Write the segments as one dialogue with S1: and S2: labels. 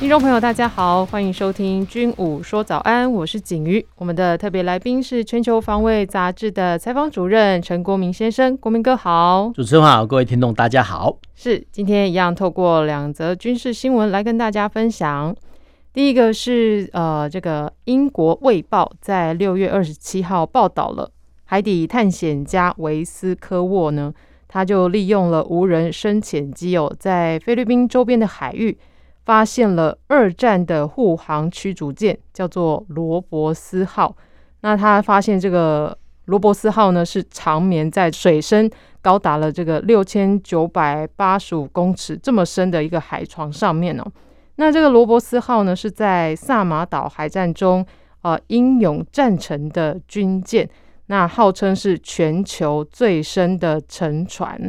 S1: 听众朋友，大家好，欢迎收听《军武说早安》，我是景瑜。我们的特别来宾是《全球防卫杂志》的采访主任陈国铭先生，国民哥好。
S2: 主持人好，各位听众大家好。
S1: 是，今天一样透过两则军事新闻来跟大家分享。第一个是呃，这个英国《卫报》在六月二十七号报道了。海底探险家维斯科沃呢，他就利用了无人深潜机哦，在菲律宾周边的海域发现了二战的护航驱逐舰，叫做罗伯斯号。那他发现这个罗伯斯号呢，是长眠在水深高达了这个六千九百八十五公尺这么深的一个海床上面哦。那这个罗伯斯号呢，是在萨马岛海战中呃英勇战成的军舰。那号称是全球最深的沉船。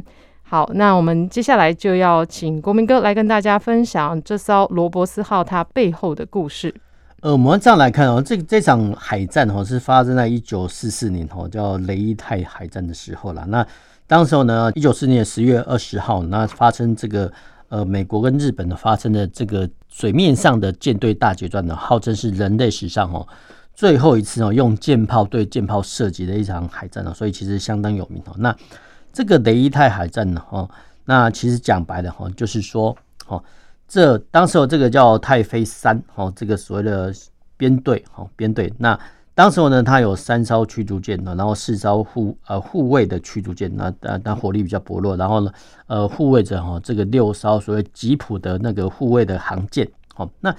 S1: 好，那我们接下来就要请国民哥来跟大家分享这艘罗伯斯号它背后的故事。
S2: 呃，我们这样来看哦，这这场海战哦是发生在一九四四年哦，叫雷伊泰海战的时候啦。那当时候呢，一九四四年十月二十号，那发生这个呃美国跟日本的发生的这个水面上的舰队大决战呢，号称是人类史上哦。最后一次哦，用舰炮对舰炮射击的一场海战哦，所以其实相当有名哦。那这个雷伊泰海战呢，哦，那其实讲白了哈，就是说，哦，这当时候这个叫太妃三哦，这个所谓的编队哦，编队。那当时候呢，它有三艘驱逐舰呢，然后四艘护呃护卫的驱逐舰，那但但火力比较薄弱。然后呢，呃，护卫着哈这个六艘所谓吉普的那个护卫的航舰。好，那。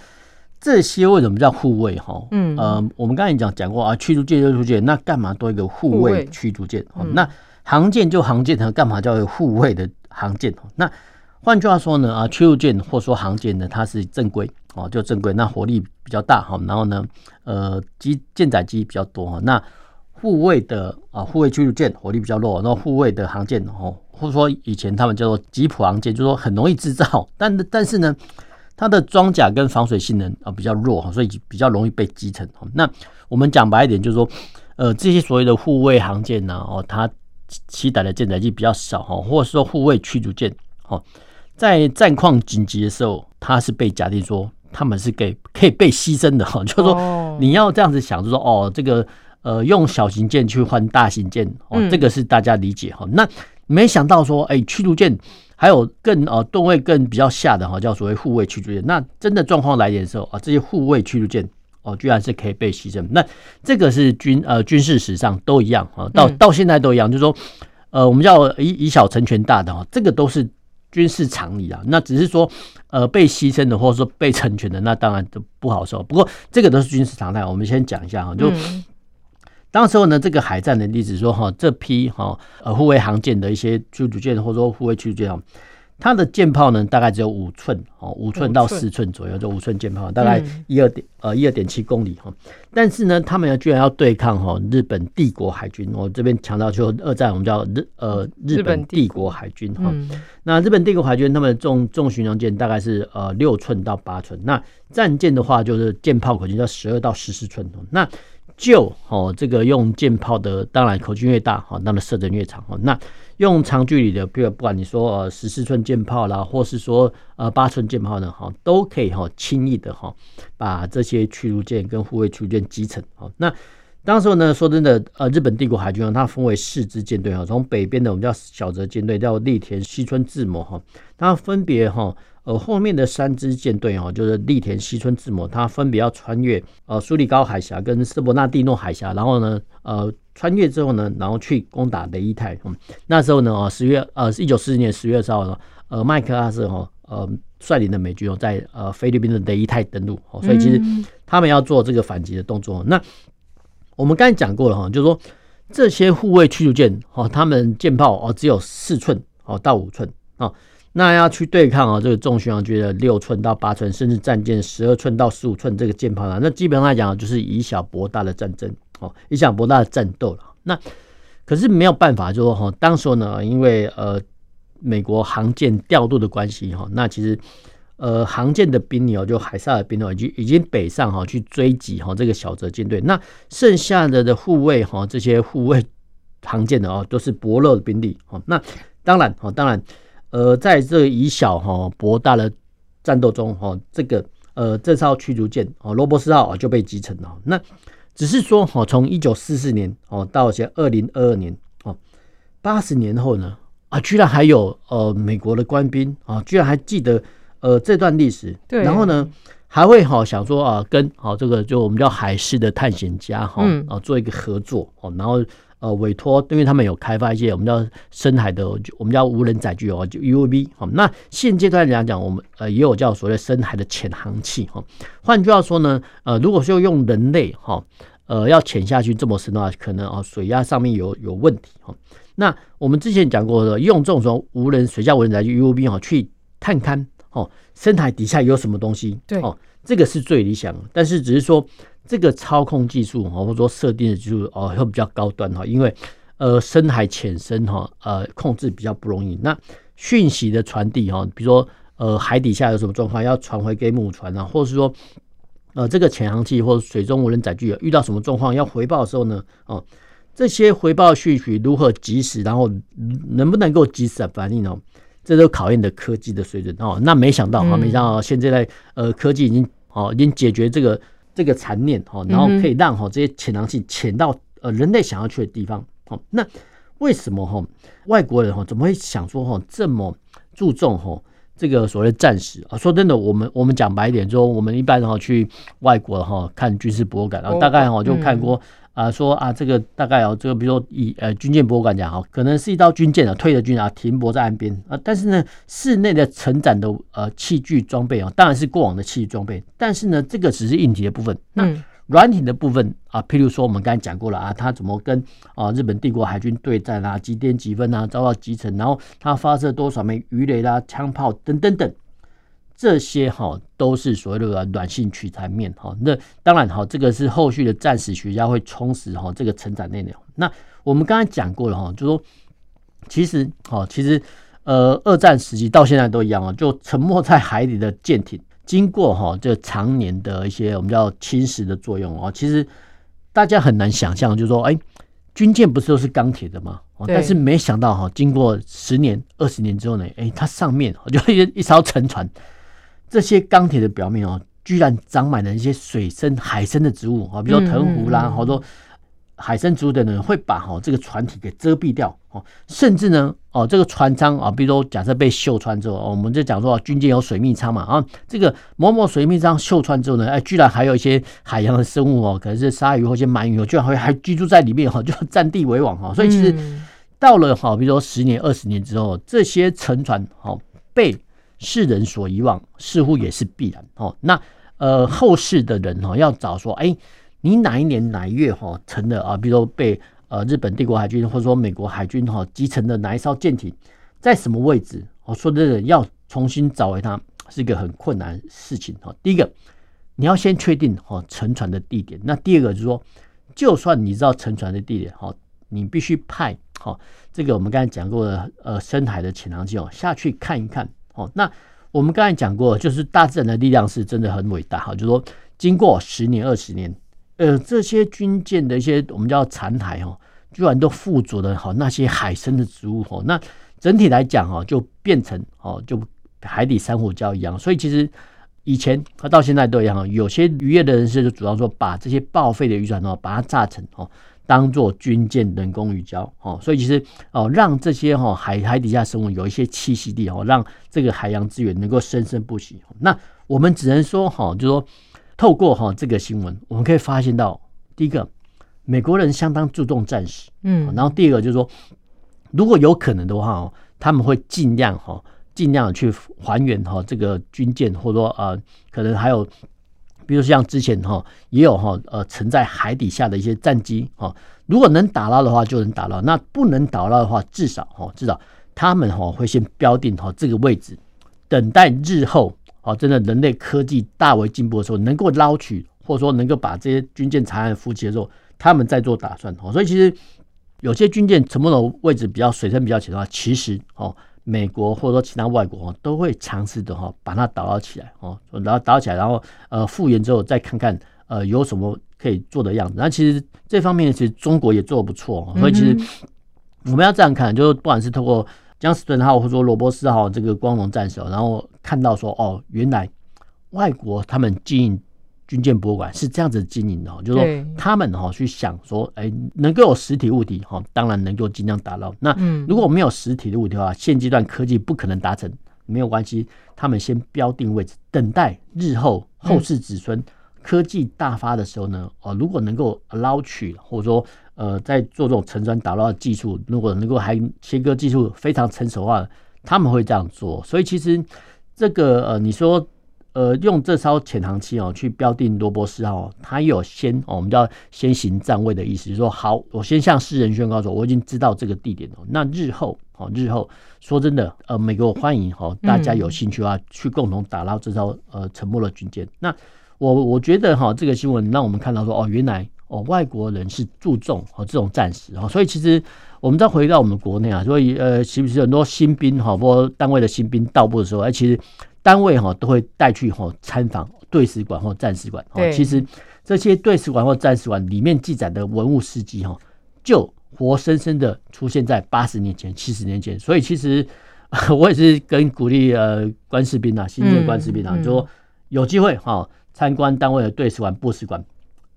S2: 这些为什么叫护卫？哈，嗯，呃，我们刚才讲讲过啊，驱逐舰就驱逐舰，那干嘛多一个护卫驱逐舰？哦，那航舰就航舰，它干嘛叫护卫的航舰？那换句话说呢，啊，驱逐舰或说航舰呢，它是正规哦，就正规，那火力比较大哈，然后呢，呃，机舰载机比较多哈。那护卫的啊，护卫驱逐舰火力比较弱，那护卫的航舰哦，或者说以前他们叫做吉普航舰，就是说很容易制造，但但是呢。它的装甲跟防水性能啊比较弱哈，所以比较容易被击沉。那我们讲白一点，就是说，呃，这些所谓的护卫航舰呢，哦，它携带的舰载机比较少哈，或者说护卫驱逐舰，哦，在战况紧急的时候，它是被假定说他们是给可以被牺牲的哈，就是说你要这样子想，就说哦，这个呃用小型舰去换大型舰，哦，这个是大家理解哈。那没想到说，哎，驱逐舰。还有更呃吨位更比较下的哈，叫所谓护卫驱逐舰。那真的状况来临的时候啊，这些护卫驱逐舰哦，居然是可以被牺牲。那这个是军呃军事史上都一样啊，到到现在都一样，就是说呃，我们叫以以小成全大的哈，这个都是军事常理啊。那只是说呃被牺牲的或者说被成全的，那当然都不好受。不过这个都是军事常态，我们先讲一下哈，就。当时候呢，这个海战的例子说哈，这批哈呃护卫航舰的一些驱逐舰或者说护卫驱逐舰，它的舰炮呢大概只有五寸哦，五寸到四寸左右，就五寸舰炮，大概一二点呃一二点七公里哈。但是呢，他们要居然要对抗哈日本帝国海军，我这边强调就二战我们叫日呃日本帝国海军哈。那日本帝国海军他们重重巡洋舰大概是呃六寸到八寸，那战舰的话就是舰炮口径叫十二到十四寸那。就哦，这个用舰炮的，当然口径越大，哈，那么射程越长，哈。那用长距离的，比如不管你说呃十四寸舰炮啦，或是说呃八寸舰炮呢，哈，都可以哈轻易的哈把这些驱逐舰跟护卫驱逐舰击沉，哈。那当时呢，说真的，呃，日本帝国海军它分为四支舰队，哈，从北边的我们叫小泽舰队，叫栗田西村自磨，哈，它分别哈。呃，后面的三支舰队哦，就是栗田、西村、智摩，它分别要穿越呃苏里高海峡跟斯伯纳蒂诺海峡，然后呢，呃，穿越之后呢，然后去攻打雷伊泰。嗯，那时候呢，哦，十月呃一九四四年十月二十号呢，呃，麦克阿瑟哦呃率领的美军哦，在呃菲律宾的雷伊泰登陆哦，所以其实他们要做这个反击的动作。那我们刚才讲过了哈，就是说这些护卫驱逐舰哦，他们舰炮哦只有四寸哦到五寸哦。那要去对抗啊，这个重巡洋舰的六寸到八寸，甚至战舰十二寸到十五寸这个舰炮呢，那基本上来讲就是以小博大的战争哦，以小博大的战斗了。那可是没有办法，就说哈，当时呢，因为呃美国航舰调度的关系哈，那其实呃航舰的兵力哦，就海萨尔兵哦，已经已经北上哈去追击哈这个小泽舰队，那剩下的的护卫哈这些护卫航舰的哦都是薄弱的兵力哦，那当然哈当然呃在这个以小哈博大的战斗中哈这个呃这艘驱逐舰哦罗伯斯号就被击沉了，那只是说哈从一九四四年哦到现在二零二二年哦八十年后呢。啊，居然还有呃美国的官兵啊，居然还记得呃这段历史，对，然后呢还会好想说啊，跟好这个就我们叫海事的探险家哈啊做一个合作哦，然后呃委托，因为他们有开发一些我们叫深海的，我们叫无人载具哦，就 UAV 好，那现阶段来讲，我们呃也有叫所谓深海的潜航器哈，换句话说呢，呃如果说用人类哈呃要潜下去这么深的话，可能啊水压上面有有问题哈。那我们之前讲过的，用这种说无人水下无人载具 UAV 哈去探勘哦，深海底下有什么东西？对哦，这个是最理想的。但是只是说这个操控技术或者说设定的技术哦，会比较高端哈，因为呃深海浅深哈呃控制比较不容易。那讯息的传递哈，比如说呃海底下有什么状况要传回给母船啊，或者是说呃这个潜航器或者水中无人载具遇到什么状况要回报的时候呢，哦。这些回报讯息如何及时，然后能不能够及时的反应呢？这都考验的科技的水准哦。那没想到啊，没想到现在在呃科技已经哦已经解决这个这个残念哦，然后可以让哈这些潜航器潜到呃人类想要去的地方。好，那为什么哈外国人哈怎么会想说哈这么注重哈这个所谓战史啊？说真的，我们我们讲白一点，说我们一般哈去外国哈看军事博物馆，然后大概哈就看过。啊，说啊，这个大概哦，这个比如说以呃军舰博物馆讲哈，可能是一艘军舰啊，退的军啊停泊在岸边啊，但是呢，室内的承载的呃器具装备啊，当然是过往的器具装备，但是呢，这个只是硬体的部分，那软体的部分啊，譬如说我们刚才讲过了啊，它怎么跟啊日本帝国海军对战啊，几点几分啊遭到击沉，然后它发射多少枚鱼雷啦、枪炮等等等。这些哈都是所谓的软性取材面哈，那当然哈，这个是后续的战史学家会充实哈这个成长内容。那我们刚才讲过了哈，就说其实哈，其实呃，二战时期到现在都一样啊，就沉没在海底的舰艇，经过哈这常年的一些我们叫侵蚀的作用啊，其实大家很难想象，就是说哎，军舰不是都是钢铁的吗？但是没想到哈，经过十年、二十年之后呢，哎，它上面就一一艘沉船。这些钢铁的表面哦，居然长满了一些水生、海生的植物啊，比如说藤壶啦，好多海生植物的人会把哈这个船体给遮蔽掉哦，甚至呢哦这个船舱啊，比如说假设被锈穿之后，我们就讲说军舰有水密舱嘛啊，这个某某水密舱锈穿之后呢，哎，居然还有一些海洋的生物哦，可能是鲨鱼或一些鳗鱼，居然会还居住在里面哈，就占地为王哈，所以其实到了哈，比如说十年、二十年之后，这些沉船哈被。世人所遗忘，似乎也是必然哦。那呃，后世的人哈要找说，哎，你哪一年哪一月哈沉的啊？比如说被呃日本帝国海军或者说美国海军哈击沉的哪一艘舰艇，在什么位置？我说的人要重新找回它，是一个很困难事情哈。第一个，你要先确定哈沉船的地点。那第二个就是说，就算你知道沉船的地点哈，你必须派哈这个我们刚才讲过的呃深海的潜航器哦下去看一看。哦，那我们刚才讲过，就是大自然的力量是真的很伟大哈。就是说，经过十年、二十年，呃，这些军舰的一些我们叫残骸哦，居然都附着了哈那些海生的植物哦。那整体来讲哈，就变成哦，就海底珊瑚礁一样。所以其实以前和到现在都一样，有些渔业的人士就主张说，把这些报废的渔船哦，把它炸成哦。当做军舰人工鱼礁哦，所以其实哦，让这些哈海海底下生物有一些栖息地哦，让这个海洋资源能够生生不息。那我们只能说哈，就说透过哈这个新闻，我们可以发现到，第一个，美国人相当注重战史，嗯，然后第二个就是说，如果有可能的话哦，他们会尽量哈尽量去还原哈这个军舰，或者说呃，可能还有。比如像之前哈也有哈呃沉在海底下的一些战机哈，如果能打捞的话就能打捞，那不能打捞的话，至少哈至少他们哈会先标定好这个位置，等待日后哦真的人类科技大为进步的时候，能够捞取或者说能够把这些军舰残骸浮起的时候，他们再做打算哦。所以其实有些军舰沉没的位置比较水深比较浅的话，其实哦美国或者说其他外国都会尝试的哈把它打捞起来哦，然后打捞起来，然后呃复原之后再看看呃有什么可以做的样子。那其实这方面其实中国也做的不错，所以其实我们要这样看，就是不管是透过江斯顿号或者说罗伯斯号这个光荣战士，然后看到说哦，原来外国他们经营。军舰博物馆是这样子经营的，就是说他们哈去想说，哎，能够有实体物体哈，当然能够尽量打捞。那如果没有实体的物体的话，现阶段科技不可能达成，没有关系，他们先标定位置，等待日后后世子孙科技大发的时候呢，哦，如果能够捞取，或者说呃，在做这种沉船打捞的技术，如果能够还切割技术非常成熟的话，他们会这样做。所以其实这个呃，你说。呃，用这艘潜航器哦，去标定罗伯斯号，它有先哦，我们叫先行站位的意思，就是说好，我先向世人宣告说，我已经知道这个地点了。那日后哦，日后说真的，呃，美国欢迎哦，大家有兴趣的话，去共同打捞这艘呃沉没的军舰。那我我觉得哈，这个新闻让我们看到说，哦，原来哦，外国人是注重哦这种战史哦，所以其实我们再回到我们国内啊，所以呃，其实很多新兵哈，或单位的新兵到部的时候，哎，其实。单位哈都会带去哈参访队史馆或战史馆。哦，其实这些队史馆或战史馆里面记载的文物事迹哈，就活生生的出现在八十年前、七十年前。所以其实 我也是跟鼓励呃官士兵啊，新进官士兵啊，就说有机会哈参观单位的队史馆、部史馆，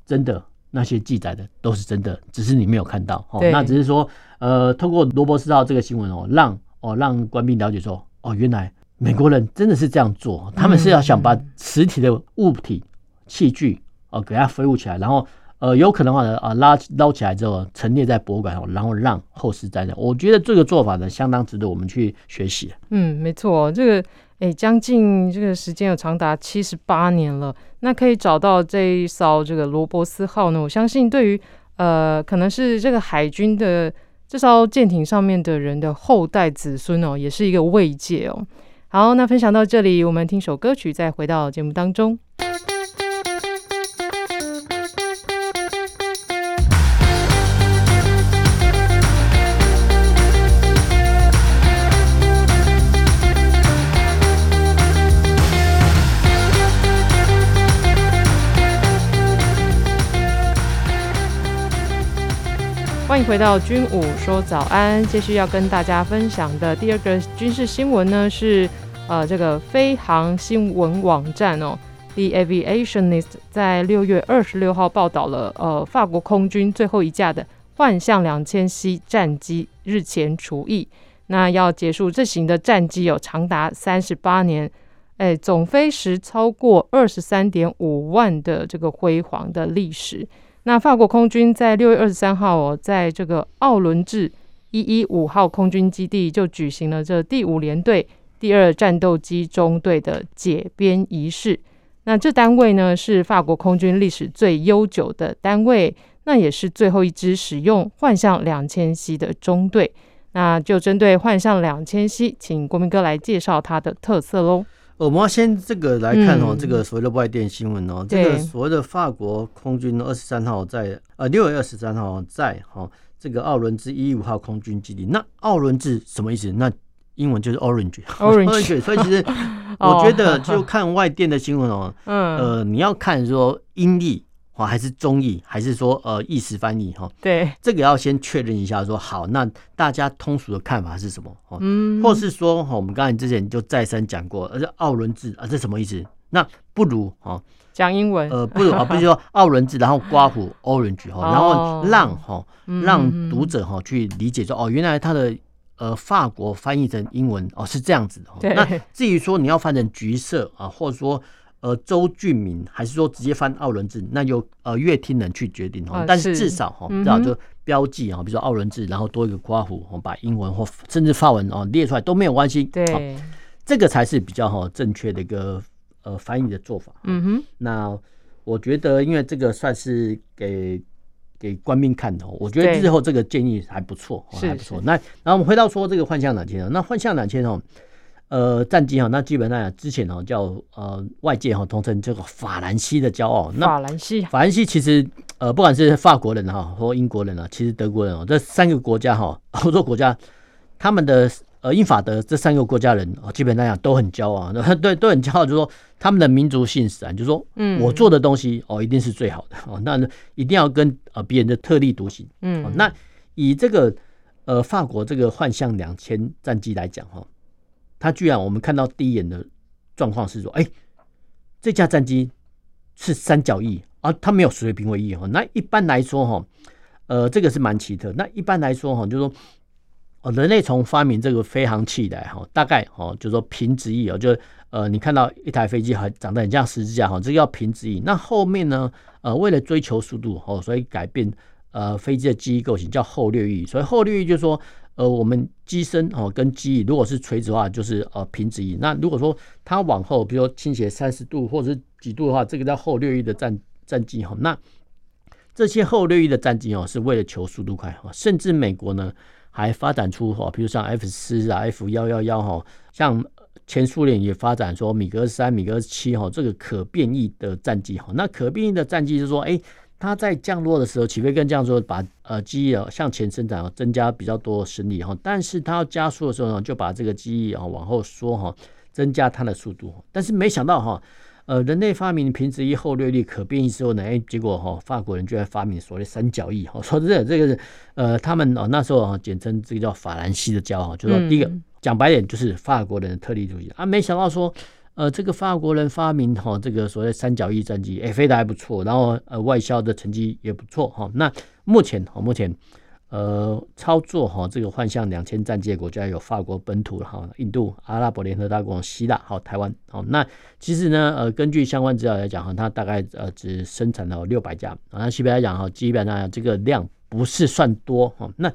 S2: 真的那些记载的都是真的，只是你没有看到。哦，那只是说呃，通过罗伯斯号这个新闻哦，让哦让官兵了解说哦，原来。美国人真的是这样做，他们是要想把实体的物体、器具哦给它飞舞起来，然后呃有可能的话呢啊拉捞起来之后陈列在博物馆，然后让后世再讲。我觉得这个做法呢相当值得我们去学习。
S1: 嗯，没错，这个诶将近这个时间有长达七十八年了，那可以找到这一艘这个罗伯斯号呢，我相信对于呃可能是这个海军的这艘舰艇上面的人的后代子孙哦，也是一个慰藉哦。好，那分享到这里，我们听首歌曲，再回到节目当中。欢迎回到军武说早安，继续要跟大家分享的第二个军事新闻呢是。呃，这个飞航新闻网站哦，The Aviationist 在六月二十六号报道了，呃，法国空军最后一架的幻象两千 C 战机日前除役，那要结束这型的战机有长达三十八年，哎，总飞时超过二十三点五万的这个辉煌的历史。那法国空军在六月二十三号哦，在这个奥伦治一一五号空军基地就举行了这第五联队。第二战斗机中队的解编仪式，那这单位呢是法国空军历史最悠久的单位，那也是最后一支使用幻象两千 C 的中队。那就针对幻象两千 C，请国民哥来介绍它的特色喽。
S2: 我们要先这个来看哦，这个所谓的外电新闻哦，这个所谓的法国空军二十三号在呃六月二十三号在哈这个奥伦治一一五号空军基地。那奥伦治什么意思？那英文就是 orange，orange，所以其实 我觉得就看外电的新闻哦，嗯，呃，你要看说英译还是中译，还是说呃意思翻译哈，对，这个要先确认一下说好，那大家通俗的看法是什么？嗯，或是说哈，我们刚才之前就再三讲过，而且奥伦治啊，这什么意思？那不如哈
S1: 讲英文，
S2: 呃，不如啊，不是说奥伦治，然后刮胡 orange 哈，然后让哈让读者哈去理解说哦，原来它的。呃，法国翻译成英文哦，是这样子的。对。那至于说你要翻成橘色啊，或者说呃周俊明，还是说直接翻奥伦治，那由呃乐听人去决定哈。但是至少哈，至少就标记啊，比如说奥伦治，然后多一个括弧，我把英文或甚至法文哦列出来都没有关系。对。这个才是比较哈正确的一个呃翻译的做法。嗯哼。那我觉得，因为这个算是给。给官兵看的，我觉得日后这个建议还不错，还不错。那然后我们回到说这个幻象两千，那幻象两千哦，呃，战机哈，那基本上之前哦叫呃外界哈通称这个法兰西的骄傲。那法兰西，法兰西其实呃不管是法国人哈或英国人啊，其实德国人哦，这三个国家哈欧洲国家，他们的呃，英法德这三个国家人啊，基本上讲都很骄傲，对，都很骄傲，就是说他们的民族性使然，就是说，嗯，我做的东西哦，一定是最好的哦，那一定要跟呃别人的特立独行，嗯，那以这个呃法国这个幻象两千战机来讲哈，它居然我们看到第一眼的状况是说，哎，这架战机是三角翼啊，它没有水平尾翼哈，那一般来说哈，呃，这个是蛮奇特，那一般来说哈，就是说。哦，人类从发明这个飞行器来哈，大概哦，就是说平直翼哦，就呃，你看到一台飞机很长得很像十字架哈，这个叫平直翼。那后面呢，呃，为了追求速度哦，所以改变呃飞机的机翼构型叫后掠翼。所以后掠翼就是说，呃，我们机身哦跟机翼如果是垂直的话，就是呃平直翼。那如果说它往后，比如说倾斜三十度或者是几度的话，这个叫后掠翼的战战机哈。那这些后掠翼的战机哦，是为了求速度快哈，甚至美国呢。还发展出哈，比如像 F 四啊、F 幺幺幺哈，像前苏联也发展说米格三、米格七哈，这个可变异的战机哈。那可变异的战机就是说，哎，它在降落的时候起飞跟降落把呃机翼向前伸展，增加比较多的升力哈。但是它要加速的时候呢，就把这个机翼啊往后缩哈，增加它的速度。但是没想到哈。呃，人类发明平直一后掠翼可变异之后呢，哎，结果哈、哦，法国人居然发明所谓三角翼。哈，说真的，这个是呃，他们哦那时候啊，简称这个叫法兰西的骄傲，就说第一个讲白点就是法国人的特立独行啊。没想到说，呃，这个法国人发明哈这个所谓三角翼战机，哎，飞得还不错，然后呃外销的成绩也不错哈。那目前哈，目前。呃，操作哈这个幻象两千战机的国家有法国本土哈、印度、阿拉伯联合大公国、希腊还有台湾。好，那其实呢，呃，根据相关资料来讲哈，它大概呃只生产了六百架。那基本来讲哈，基本上这个量不是算多哈。那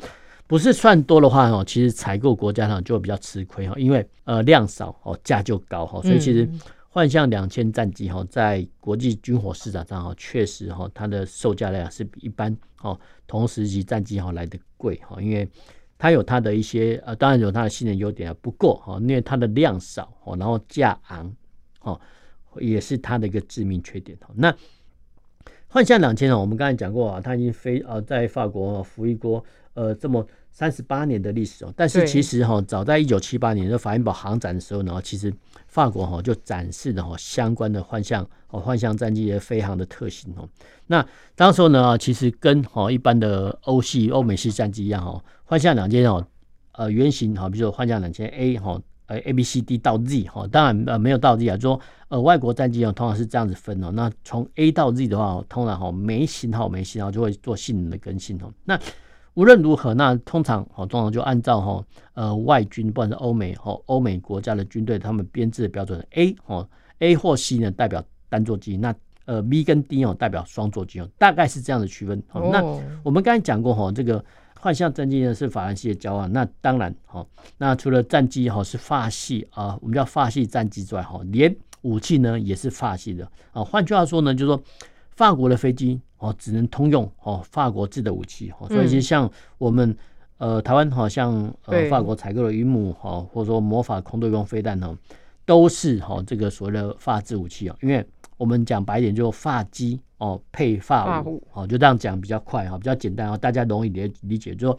S2: 不是算多的话哈，其实采购国家呢就比较吃亏哈，因为呃量少哦，价就高哈，所以其实。幻象两千战机哈，在国际军火市场上哈，确实哈，它的售价量是比一般哈同时级战机哈来的贵哈，因为它有它的一些呃，当然有它的性能优点啊，不过哈，因为它的量少哦，然后价昂哦，也是它的一个致命缺点哦。那幻象两千呢，我们刚才讲过啊，它已经飞呃在法国服役过呃这么。三十八年的历史哦，但是其实哈，早在一九七八年的法兰堡航展的时候呢，其实法国哈就展示了哈相关的幻象哦，幻象战机的飞航的特性哦。那当时候呢，其实跟哈一般的欧系、欧美系战机一样哈，幻象两千哦，呃原型哈，比如说幻象两千 A 哈，呃 A B C D 到 Z 哈，当然呃没有到 Z 啊，就说呃外国战机哦，通常是这样子分哦。那从 A 到 Z 的话，通常哈每型号每型号就会做性能的更新哦。那无论如何，那通常哦，通常就按照哈呃外军，不管是欧美哈欧美国家的军队，他们编制的标准，A 哦 A 或 C 呢代表单座机，那呃 B 跟 D 哦代表双座机哦，大概是这样的区分。哦，那我们刚才讲过哈，这个幻象战机呢是法兰西的骄傲，那当然哈，那除了战机哈是法系啊，我们叫法系战机之外哈，连武器呢也是法系的啊。换句话说呢，就是说。法国的飞机哦，只能通用哦，法国制的武器哦，所以其实像我们呃台湾好像呃法国采购的云母哈，或者说魔法空对空飞弹呢，都是哈这个所谓的法制武器啊，因为我们讲白一点，就法机哦配法武哦，就这样讲比较快哈，比较简单啊，大家容易理理解，就说。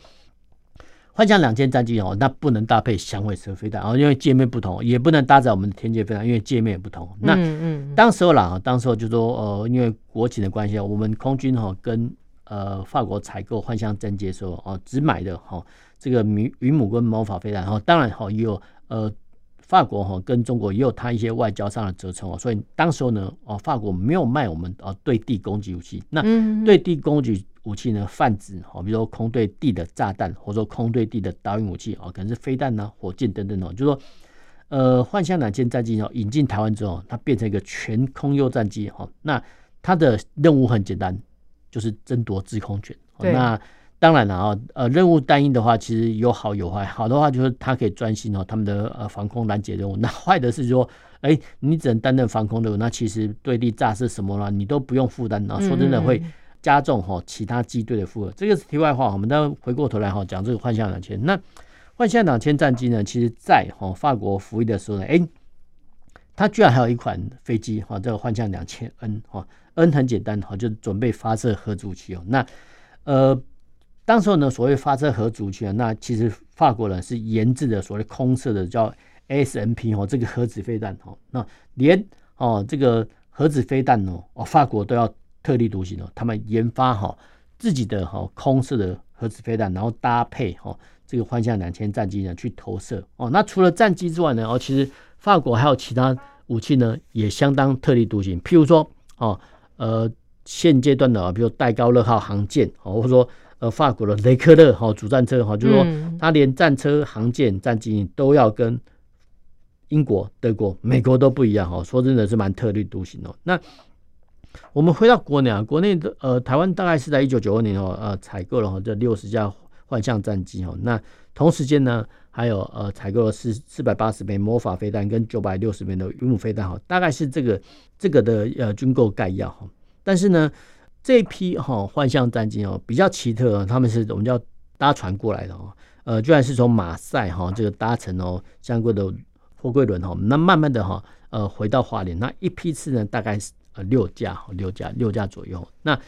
S2: 幻象两千战机哦，那不能搭配响尾蛇飞弹哦，因为界面不同，也不能搭载我们的天界飞弹，因为界面也不同。那嗯嗯，当时候啦，当时候就说呃，因为国情的关系，我们空军哈跟呃法国采购幻象战机的时候哦，只买的哈这个云云母跟魔法飞弹，然后当然哈也有呃法国哈跟中国也有它一些外交上的折冲哦，所以当时候呢哦法国没有卖我们哦对地攻击武器，那对地攻击。武器呢，泛指哈，比如说空对地的炸弹，或者说空对地的导引武器哦，可能是飞弹呐、火箭等等哦。就是说，呃，幻象两千战机哦，引进台湾之后，它变成一个全空优战机哦。那它的任务很简单，就是争夺制空权。那当然了啊，呃，任务单一的话，其实有好有坏。好的话就是它可以专心哦，他们的呃防空拦截任务。那坏的是说，哎，你只能担任防空任务，那其实对地炸是什么呢？你都不用负担啊。说真的会。加重哈其他机队的负荷，这个是题外话。我们再回过头来哈讲这个幻象两千。那幻象两千战机呢，其实在哈法国服役的时候呢，哎，它居然还有一款飞机哈，这个幻象两千 N 哈，N 很简单哈，就准备发射核武器哦。那呃，当时候呢，所谓发射核武器啊，那其实法国人是研制的所谓空射的叫 SMP 哦，这个核子飞弹哦，那连哦这个核子飞弹哦哦法国都要特立独行哦，他们研发哈自己的哈空射的核子飞弹，然后搭配哈这个幻象两千战机呢去投射哦。那除了战机之外呢，哦其实法国还有其他武器呢，也相当特立独行，譬如说哦呃现阶段的啊，比如戴高乐号航舰哦，或者说。呃，法国的雷克勒哈主战车哈，就是说，他连战车、航舰、战机都要跟英国、德国、美国都不一样哈。说真的是蛮特立独行哦。那我们回到国内啊，国内的呃，台湾大概是在一九九二年哦，呃，采购了这六十架幻象战机哦。那同时间呢，还有呃，采购了四四百八十枚魔法飞弹跟九百六十枚的云母飞弹哈。大概是这个这个的呃军购概要哈。但是呢。这批哈幻象战机哦比较奇特，他们是我们叫搭船过来的哦，呃，居然是从马赛哈这个搭乘哦相关的货柜轮哈，那慢慢的哈呃回到花莲，那一批次呢大概是呃六架六架六架左右，那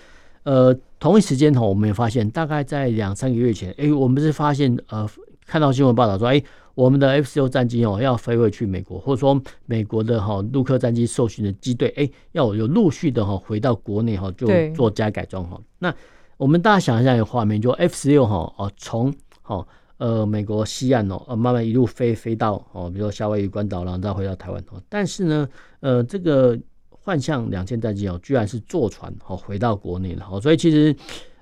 S2: 呃同一时间哈我们也发现大概在两三个月前，哎，我们是发现呃看到新闻报道说哎。我们的 F 十六战机哦，要飞回去美国，或者说美国的哈陆客战机受训的机队，哎，要有陆续的哈回到国内哈，就做加改装哈。那我们大家想一下一个画面，就 F 十六哈哦，从哈呃美国西岸哦，慢慢一路飞飞到哦，比如说夏威夷关岛，然后再回到台湾哦。但是呢，呃，这个幻象两千战机哦，居然是坐船哦回到国内了。所以其实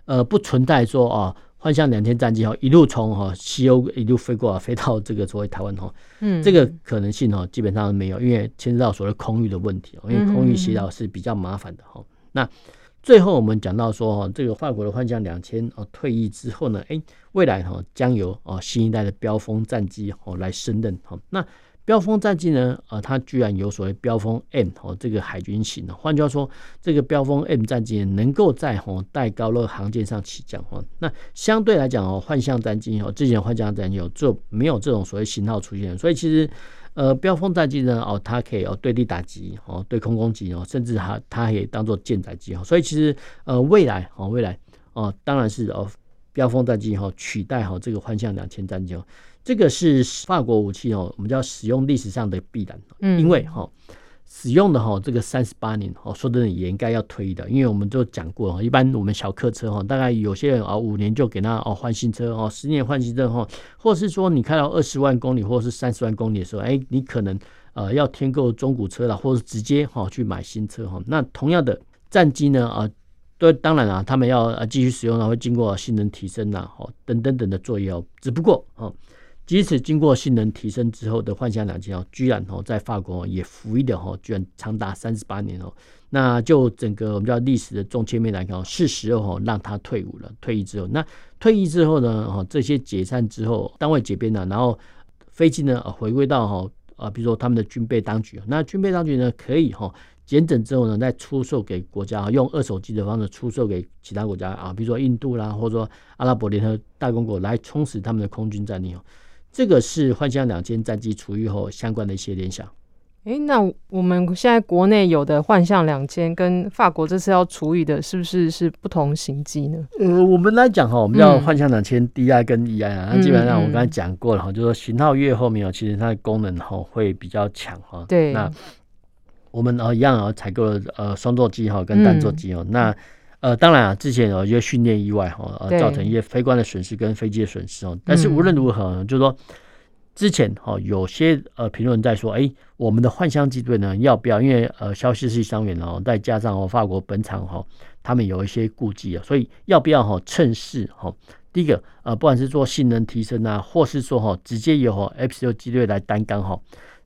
S2: 呃不存在说啊。幻象两千战机哈，一路从哈西欧一路飞过来，飞到这个所谓台湾哈，嗯，这个可能性哈基本上没有，因为牵涉到所谓空域的问题，因为空域协调是比较麻烦的哈。那最后我们讲到说哈，这个法国的幻象两千哦退役之后呢，哎，未来哈将由哦新一代的标风战机哦来升任哈那。飙风战机呢？呃，它居然有所谓飙风 M 哦，这个海军型的。换句话说，这个飙风 M 战机能够在哦戴高乐航舰上起降哦。那相对来讲哦，幻象战机哦，之前幻象战机有就没有这种所谓型号出现，所以其实呃，飙风战机呢哦，它可以哦对地打击哦，对空攻击哦，甚至它它可以当做舰载机哦。所以其实呃，未来哦，未来哦，当然是哦，飙风战机哈取代哈这个幻象两千战机哦。这个是法国武器哦，我们叫使用历史上的必然，嗯，因为哈使用的哈这个三十八年哦，说真的也应该要推的，因为我们就讲过哈，一般我们小客车哈，大概有些人啊五年就给他哦换新车哦，十年换新车哈，或是说你开到二十万公里或是三十万公里的时候，哎，你可能呃要添购中古车了，或者直接哈去买新车哈。那同样的战机呢啊，对，当然啊，他们要继续使用呢，会经过性能提升呐，哦等等等的作业哦，只不过哦。即使经过性能提升之后的幻象两千哦，居然哦在法国也服役的哦，居然长达三十八年哦。那就整个我们叫历史的中切面来看哦，是时候哦让他退伍了。退役之后，那退役之后呢哦，这些解散之后单位解编了，然后飞机呢回归到哈啊，比如说他们的军备当局，那军备当局呢可以哈减整之后呢再出售给国家，用二手机的方式出售给其他国家啊，比如说印度啦，或者说阿拉伯联合大公国来充实他们的空军战力哦。这个是幻象两千战机除役后相关的一些联想。
S1: 哎，那我们现在国内有的幻象两千跟法国这次要处理的，是不是是不同型机呢？
S2: 呃，我们来讲哈，我们叫幻象两千 DI 跟 EI 啊，那基本上我刚才讲过了哈，就是说型号越后面哦，其实它的功能哈会比较强哈。
S1: 对，
S2: 那我们呃一样啊，采购了呃双座机哈跟单座机哦，那。呃，当然啊，之前有一些训练意外哈，呃，造成一些飞官的损失跟飞机的损失哦。但是无论如何，嗯、就是说之前哈有些呃评论在说，哎、欸，我们的幻象机队呢要不要？因为呃消息是伤员哦，再加上哦法国本场哈，他们有一些顾忌啊，所以要不要哈趁势哈？第一个呃，不管是做性能提升啊，或是说哈直接由 F 十六机队来担纲哈。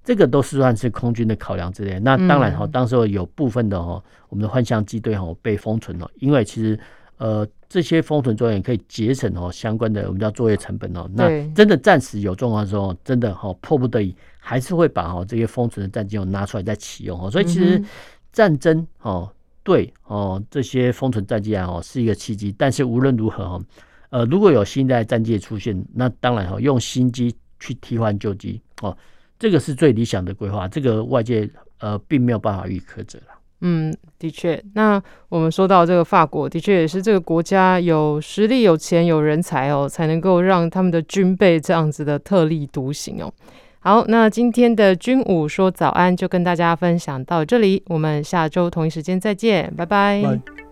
S2: 这个都是算是空军的考量之类，那当然哈，当时候有部分的哈，我们的幻象机队哈被封存了，因为其实呃这些封存作业可以节省哦相关的我们叫作业成本哦。那真的暂时有状况的时候，真的哈迫不得已还是会把哈这些封存的战机哦拿出来再启用哦。所以其实战争哦对哦这些封存战机啊哦是一个契机，但是无论如何哈呃如果有新一代战机出现，那当然哈用新机去替换旧机哦。这个是最理想的规划，这个外界呃并没有办法予以苛责了。
S1: 嗯，的确。那我们说到这个法国，的确也是这个国家有实力、有钱、有人才哦，才能够让他们的军备这样子的特立独行哦。好，那今天的军武说早安就跟大家分享到这里，我们下周同一时间再见，拜拜。